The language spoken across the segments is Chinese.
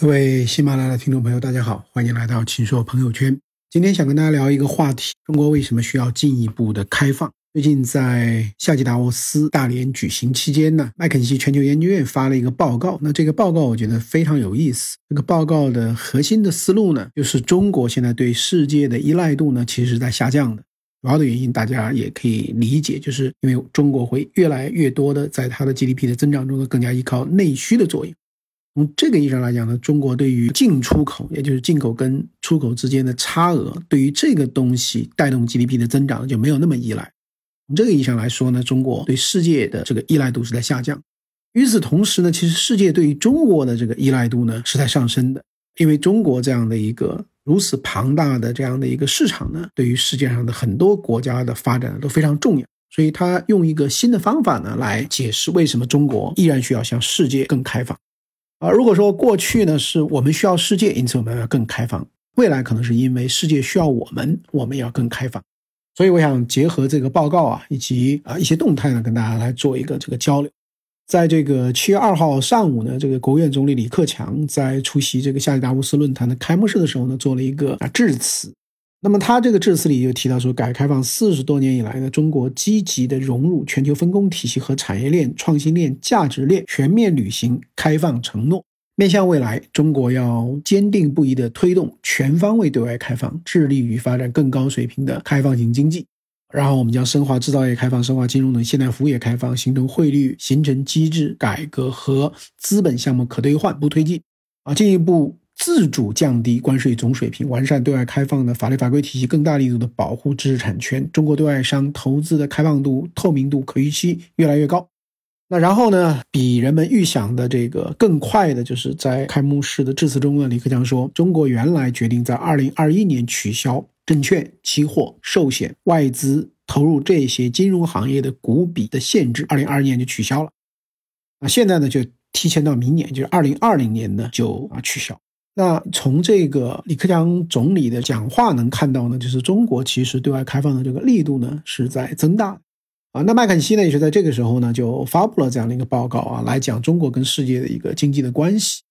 各位喜马拉雅的听众朋友，大家好，欢迎来到秦朔朋友圈。今天想跟大家聊一个话题：中国为什么需要进一步的开放？最近在夏季达沃斯大连举行期间呢，麦肯锡全球研究院发了一个报告。那这个报告我觉得非常有意思。这个报告的核心的思路呢，就是中国现在对世界的依赖度呢，其实是在下降的。主要的原因大家也可以理解，就是因为中国会越来越多的在它的 GDP 的增长中呢，更加依靠内需的作用。从这个意义上来讲呢，中国对于进出口，也就是进口跟出口之间的差额，对于这个东西带动 GDP 的增长就没有那么依赖。从这个意义上来说呢，中国对世界的这个依赖度是在下降。与此同时呢，其实世界对于中国的这个依赖度呢是在上升的，因为中国这样的一个如此庞大的这样的一个市场呢，对于世界上的很多国家的发展都非常重要。所以他用一个新的方法呢来解释为什么中国依然需要向世界更开放。啊，如果说过去呢是我们需要世界，因此我们要更开放；未来可能是因为世界需要我们，我们也要更开放。所以我想结合这个报告啊，以及啊一些动态呢，跟大家来做一个这个交流。在这个七月二号上午呢，这个国务院总理李克强在出席这个夏季达沃斯论坛的开幕式的时候呢，做了一个啊致辞。那么他这个致辞里就提到说，改革开放四十多年以来呢，中国积极的融入全球分工体系和产业链、创新链、价值链，全面履行开放承诺。面向未来，中国要坚定不移地推动全方位对外开放，致力于发展更高水平的开放型经济。然后，我们将深化制造业开放、深化金融等现代服务业开放，形成汇率形成机制改革和资本项目可兑换不推进。啊，进一步。自主降低关税总水平，完善对外开放的法律法规体系，更大力度的保护知识产权。中国对外商投资的开放度、透明度、可预期越来越高。那然后呢？比人们预想的这个更快的，就是在开幕式的致辞中呢，李克强说，中国原来决定在二零二一年取消证券、期货、寿险、外资投入这些金融行业的股比的限制，二零二一年就取消了。啊，现在呢就提前到明年，就是二零二零年呢就啊取消。那从这个李克强总理的讲话能看到呢，就是中国其实对外开放的这个力度呢是在增大啊。那麦肯锡呢也是在这个时候呢就发布了这样的一个报告啊，来讲中国跟世界的一个经济的关系。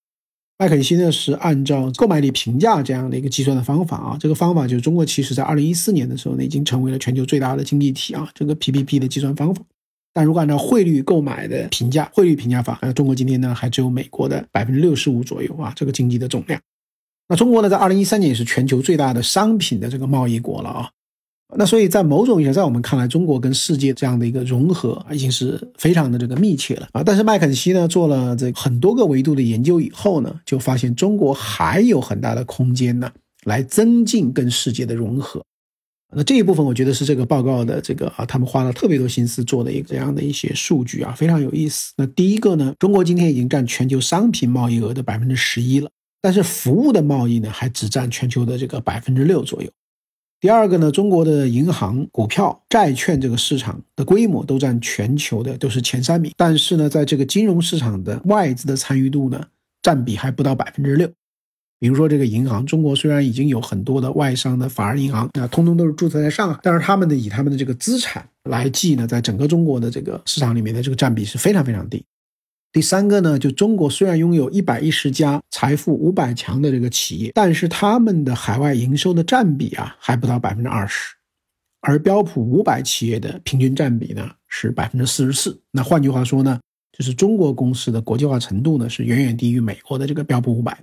麦肯锡呢是按照购买力评价这样的一个计算的方法啊，这个方法就是中国其实在二零一四年的时候呢已经成为了全球最大的经济体啊，这个 PPP 的计算方法。但如果按照汇率购买的评价，汇率评价法，呃，中国今天呢还只有美国的百分之六十五左右啊，这个经济的总量。那中国呢，在二零一三年也是全球最大的商品的这个贸易国了啊。那所以在某种意义上，在我们看来，中国跟世界这样的一个融合已经是非常的这个密切了啊。但是麦肯锡呢做了这很多个维度的研究以后呢，就发现中国还有很大的空间呢，来增进跟世界的融合。那这一部分，我觉得是这个报告的这个啊，他们花了特别多心思做的一个这样的一些数据啊，非常有意思。那第一个呢，中国今天已经占全球商品贸易额的百分之十一了，但是服务的贸易呢，还只占全球的这个百分之六左右。第二个呢，中国的银行、股票、债券这个市场的规模都占全球的都是前三名，但是呢，在这个金融市场的外资的参与度呢，占比还不到百分之六。比如说，这个银行，中国虽然已经有很多的外商的法人银行，啊，通通都是注册在上海，但是他们的以他们的这个资产来计呢，在整个中国的这个市场里面的这个占比是非常非常低。第三个呢，就中国虽然拥有一百一十家财富五百强的这个企业，但是他们的海外营收的占比啊，还不到百分之二十，而标普五百企业的平均占比呢是百分之四十四。那换句话说呢，就是中国公司的国际化程度呢是远远低于美国的这个标普五百。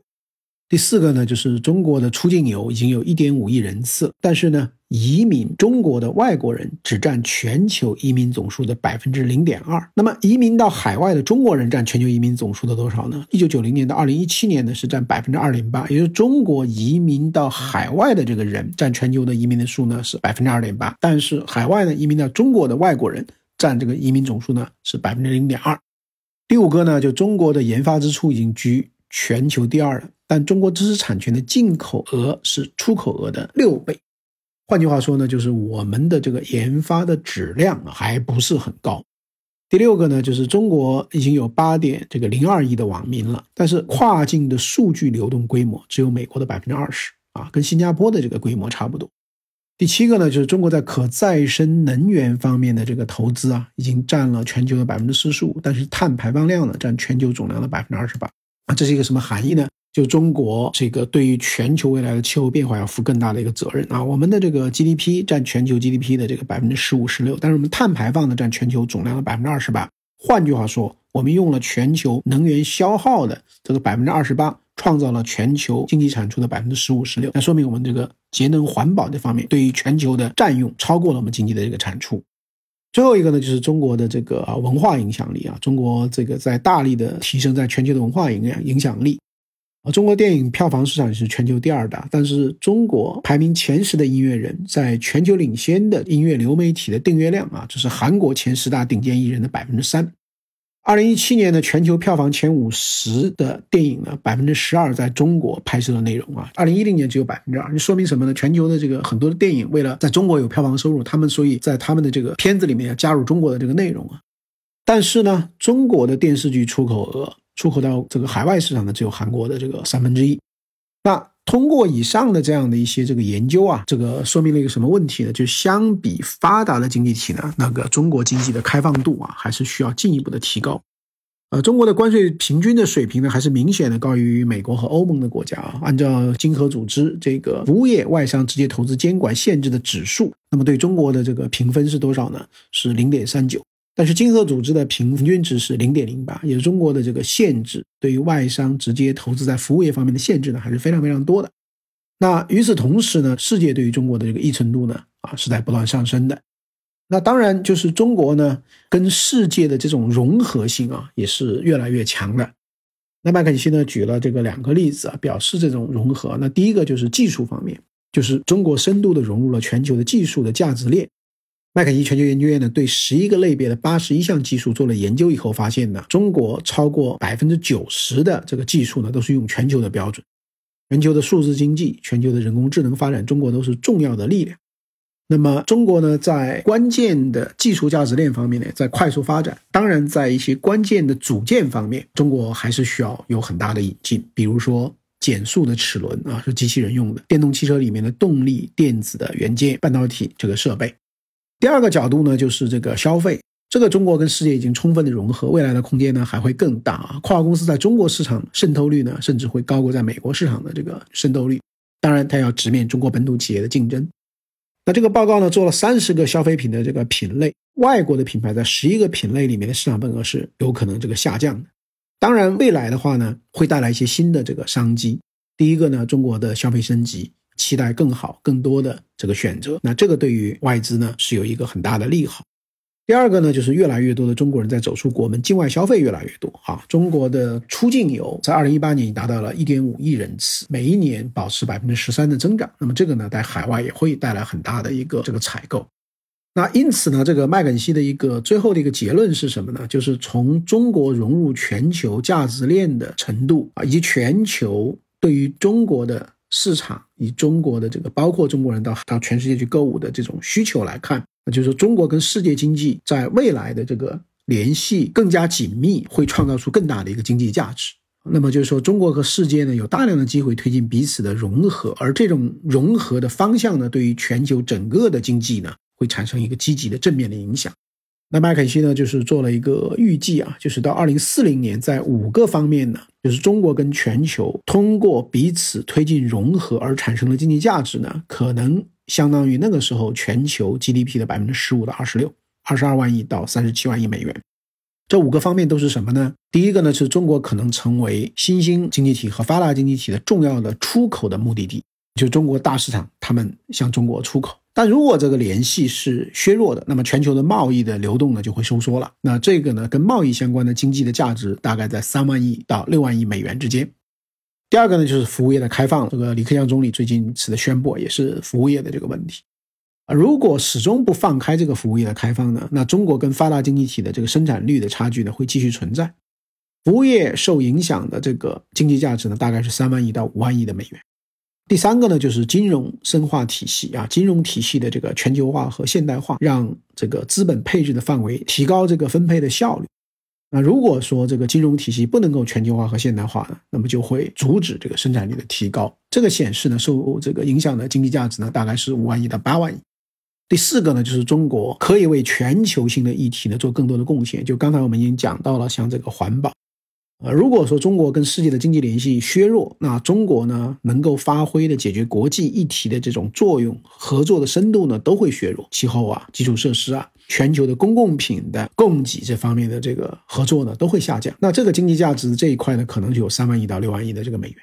第四个呢，就是中国的出境游已经有一点五亿人次，但是呢，移民中国的外国人只占全球移民总数的百分之零点二。那么，移民到海外的中国人占全球移民总数的多少呢？一九九零年到二零一七年呢，是占百分之二点八，也就是中国移民到海外的这个人占全球的移民的数呢是百分之二点八，但是海外呢移民到中国的外国人占这个移民总数呢是百分之零点二。第五个呢，就中国的研发支出已经居全球第二了。但中国知识产权的进口额是出口额的六倍，换句话说呢，就是我们的这个研发的质量还不是很高。第六个呢，就是中国已经有八点这个零二亿的网民了，但是跨境的数据流动规模只有美国的百分之二十啊，跟新加坡的这个规模差不多。第七个呢，就是中国在可再生能源方面的这个投资啊，已经占了全球的百分之四十五，但是碳排放量呢，占全球总量的百分之二十八啊，这是一个什么含义呢？就中国这个对于全球未来的气候变化要负更大的一个责任啊。我们的这个 GDP 占全球 GDP 的这个百分之十五十六，但是我们碳排放呢占全球总量的百分之二十八。换句话说，我们用了全球能源消耗的这个百分之二十八，创造了全球经济产出的百分之十五十六。那说明我们这个节能环保这方面对于全球的占用超过了我们经济的这个产出。最后一个呢，就是中国的这个文化影响力啊，中国这个在大力的提升在全球的文化影响影响力。啊，中国电影票房市场是全球第二大，但是中国排名前十的音乐人，在全球领先的音乐流媒体的订阅量啊，这是韩国前十大顶尖艺人的百分之三。二零一七年的全球票房前五十的电影呢，百分之十二在中国拍摄的内容啊，二零一零年只有百分之二，这说明什么呢？全球的这个很多的电影为了在中国有票房收入，他们所以在他们的这个片子里面要加入中国的这个内容啊。但是呢，中国的电视剧出口额。出口到这个海外市场的只有韩国的这个三分之一。那通过以上的这样的一些这个研究啊，这个说明了一个什么问题呢？就相比发达的经济体呢，那个中国经济的开放度啊，还是需要进一步的提高。呃，中国的关税平均的水平呢，还是明显的高于美国和欧盟的国家啊。按照经合组织这个服务业外商直接投资监管限制的指数，那么对中国的这个评分是多少呢？是零点三九。但是经合组织的平均值是零点零八，也是中国的这个限制对于外商直接投资在服务业方面的限制呢，还是非常非常多的。那与此同时呢，世界对于中国的这个依存度呢，啊是在不断上升的。那当然就是中国呢，跟世界的这种融合性啊，也是越来越强的。那麦肯锡呢举了这个两个例子啊，表示这种融合。那第一个就是技术方面，就是中国深度的融入了全球的技术的价值链。麦肯锡全球研究院呢，对十一个类别的八十一项技术做了研究以后，发现呢，中国超过百分之九十的这个技术呢，都是用全球的标准。全球的数字经济、全球的人工智能发展，中国都是重要的力量。那么，中国呢，在关键的技术价值链方面呢，在快速发展。当然，在一些关键的组件方面，中国还是需要有很大的引进，比如说减速的齿轮啊，是机器人用的；电动汽车里面的动力电子的元件、半导体这个设备。第二个角度呢，就是这个消费，这个中国跟世界已经充分的融合，未来的空间呢还会更大啊！跨国公司在中国市场渗透率呢，甚至会高过在美国市场的这个渗透率。当然，它要直面中国本土企业的竞争。那这个报告呢，做了三十个消费品的这个品类，外国的品牌在十一个品类里面的市场份额是有可能这个下降的。当然，未来的话呢，会带来一些新的这个商机。第一个呢，中国的消费升级。期待更好、更多的这个选择，那这个对于外资呢是有一个很大的利好。第二个呢，就是越来越多的中国人在走出国门，境外消费越来越多。哈，中国的出境游在二零一八年已达到了一点五亿人次，每一年保持百分之十三的增长。那么这个呢，在海外也会带来很大的一个这个采购。那因此呢，这个麦肯锡的一个最后的一个结论是什么呢？就是从中国融入全球价值链的程度啊，以及全球对于中国的。市场以中国的这个包括中国人到到全世界去购物的这种需求来看，那就是说中国跟世界经济在未来的这个联系更加紧密，会创造出更大的一个经济价值。那么就是说，中国和世界呢有大量的机会推进彼此的融合，而这种融合的方向呢，对于全球整个的经济呢，会产生一个积极的正面的影响。那麦肯锡呢，就是做了一个预计啊，就是到二零四零年，在五个方面呢，就是中国跟全球通过彼此推进融合而产生的经济价值呢，可能相当于那个时候全球 GDP 的百分之十五到二十六，二十二万亿到三十七万亿美元。这五个方面都是什么呢？第一个呢，是中国可能成为新兴经济体和发达经济体的重要的出口的目的地，就中国大市场，他们向中国出口。但如果这个联系是削弱的，那么全球的贸易的流动呢就会收缩了。那这个呢跟贸易相关的经济的价值大概在三万亿到六万亿美元之间。第二个呢就是服务业的开放，这个李克强总理最近此的宣布也是服务业的这个问题啊。如果始终不放开这个服务业的开放呢，那中国跟发达经济体的这个生产率的差距呢会继续存在。服务业受影响的这个经济价值呢大概是三万亿到五万亿的美元。第三个呢，就是金融深化体系啊，金融体系的这个全球化和现代化，让这个资本配置的范围提高这个分配的效率。那如果说这个金融体系不能够全球化和现代化呢，那么就会阻止这个生产力的提高。这个显示呢，受这个影响的经济价值呢，大概是五万亿到八万亿。第四个呢，就是中国可以为全球性的议题呢做更多的贡献。就刚才我们已经讲到了，像这个环保。啊，如果说中国跟世界的经济联系削弱，那中国呢能够发挥的解决国际议题的这种作用、合作的深度呢都会削弱。气候啊、基础设施啊、全球的公共品的供给这方面的这个合作呢都会下降。那这个经济价值这一块呢，可能就有三万亿到六万亿的这个美元。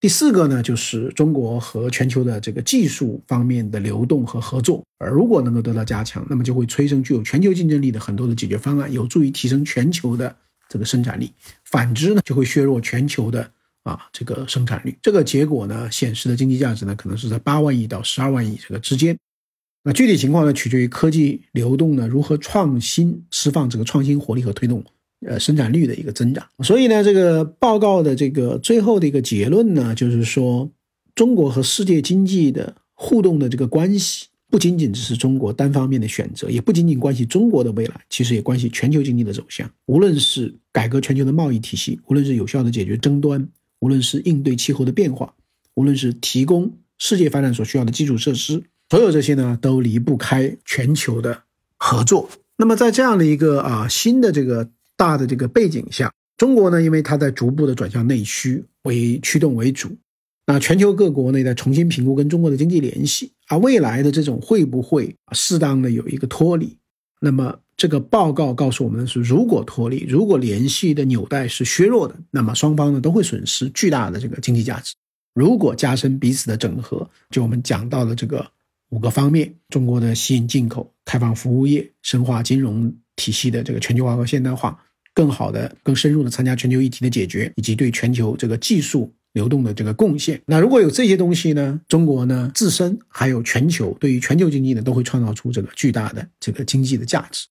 第四个呢，就是中国和全球的这个技术方面的流动和合作，而如果能够得到加强，那么就会催生具有全球竞争力的很多的解决方案，有助于提升全球的这个生产力。反之呢，就会削弱全球的啊这个生产率。这个结果呢，显示的经济价值呢，可能是在八万亿到十二万亿这个之间。那具体情况呢，取决于科技流动呢如何创新，释放这个创新活力和推动。呃，生产率的一个增长，所以呢，这个报告的这个最后的一个结论呢，就是说，中国和世界经济的互动的这个关系，不仅仅只是中国单方面的选择，也不仅仅关系中国的未来，其实也关系全球经济的走向。无论是改革全球的贸易体系，无论是有效的解决争端，无论是应对气候的变化，无论是提供世界发展所需要的基础设施，所有这些呢，都离不开全球的合作。那么，在这样的一个啊新的这个。大的这个背景下，中国呢，因为它在逐步的转向内需为驱动为主，那全球各国呢在重新评估跟中国的经济联系，而未来的这种会不会适当的有一个脱离？那么这个报告告诉我们的是，如果脱离，如果联系的纽带是削弱的，那么双方呢都会损失巨大的这个经济价值。如果加深彼此的整合，就我们讲到的这个五个方面：中国的吸引进口、开放服务业、深化金融体系的这个全球化和现代化。更好的、更深入的参加全球议题的解决，以及对全球这个技术流动的这个贡献。那如果有这些东西呢，中国呢自身还有全球对于全球经济呢，都会创造出这个巨大的这个经济的价值。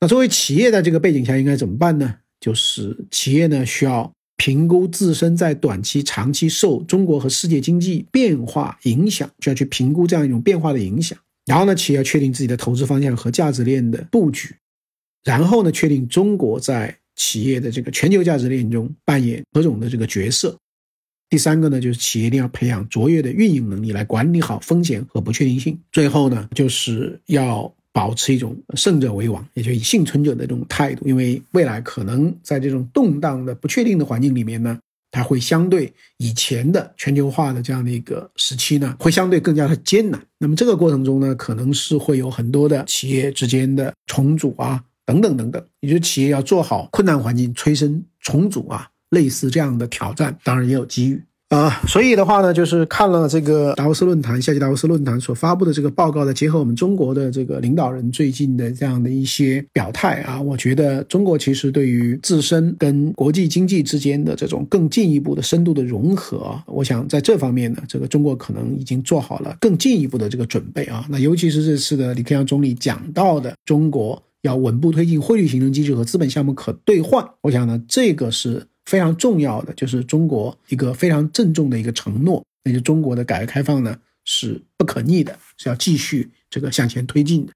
那作为企业在这个背景下应该怎么办呢？就是企业呢需要评估自身在短期、长期受中国和世界经济变化影响，就要去评估这样一种变化的影响。然后呢，企业要确定自己的投资方向和价值链的布局。然后呢，确定中国在企业的这个全球价值链中扮演何种的这个角色。第三个呢，就是企业一定要培养卓越的运营能力，来管理好风险和不确定性。最后呢，就是要保持一种胜者为王，也就以幸存者的这种态度，因为未来可能在这种动荡的、不确定的环境里面呢，它会相对以前的全球化的这样的一个时期呢，会相对更加的艰难。那么这个过程中呢，可能是会有很多的企业之间的重组啊。等等等等，也就是企业要做好困难环境催生重组啊，类似这样的挑战，当然也有机遇啊。所以的话呢，就是看了这个达沃斯论坛、夏季达沃斯论坛所发布的这个报告的，结合我们中国的这个领导人最近的这样的一些表态啊，我觉得中国其实对于自身跟国际经济之间的这种更进一步的深度的融合，我想在这方面呢，这个中国可能已经做好了更进一步的这个准备啊。那尤其是这次的李克强总理讲到的中国。要稳步推进汇率形成机制和资本项目可兑换，我想呢，这个是非常重要的，就是中国一个非常郑重的一个承诺，那就中国的改革开放呢是不可逆的，是要继续这个向前推进的。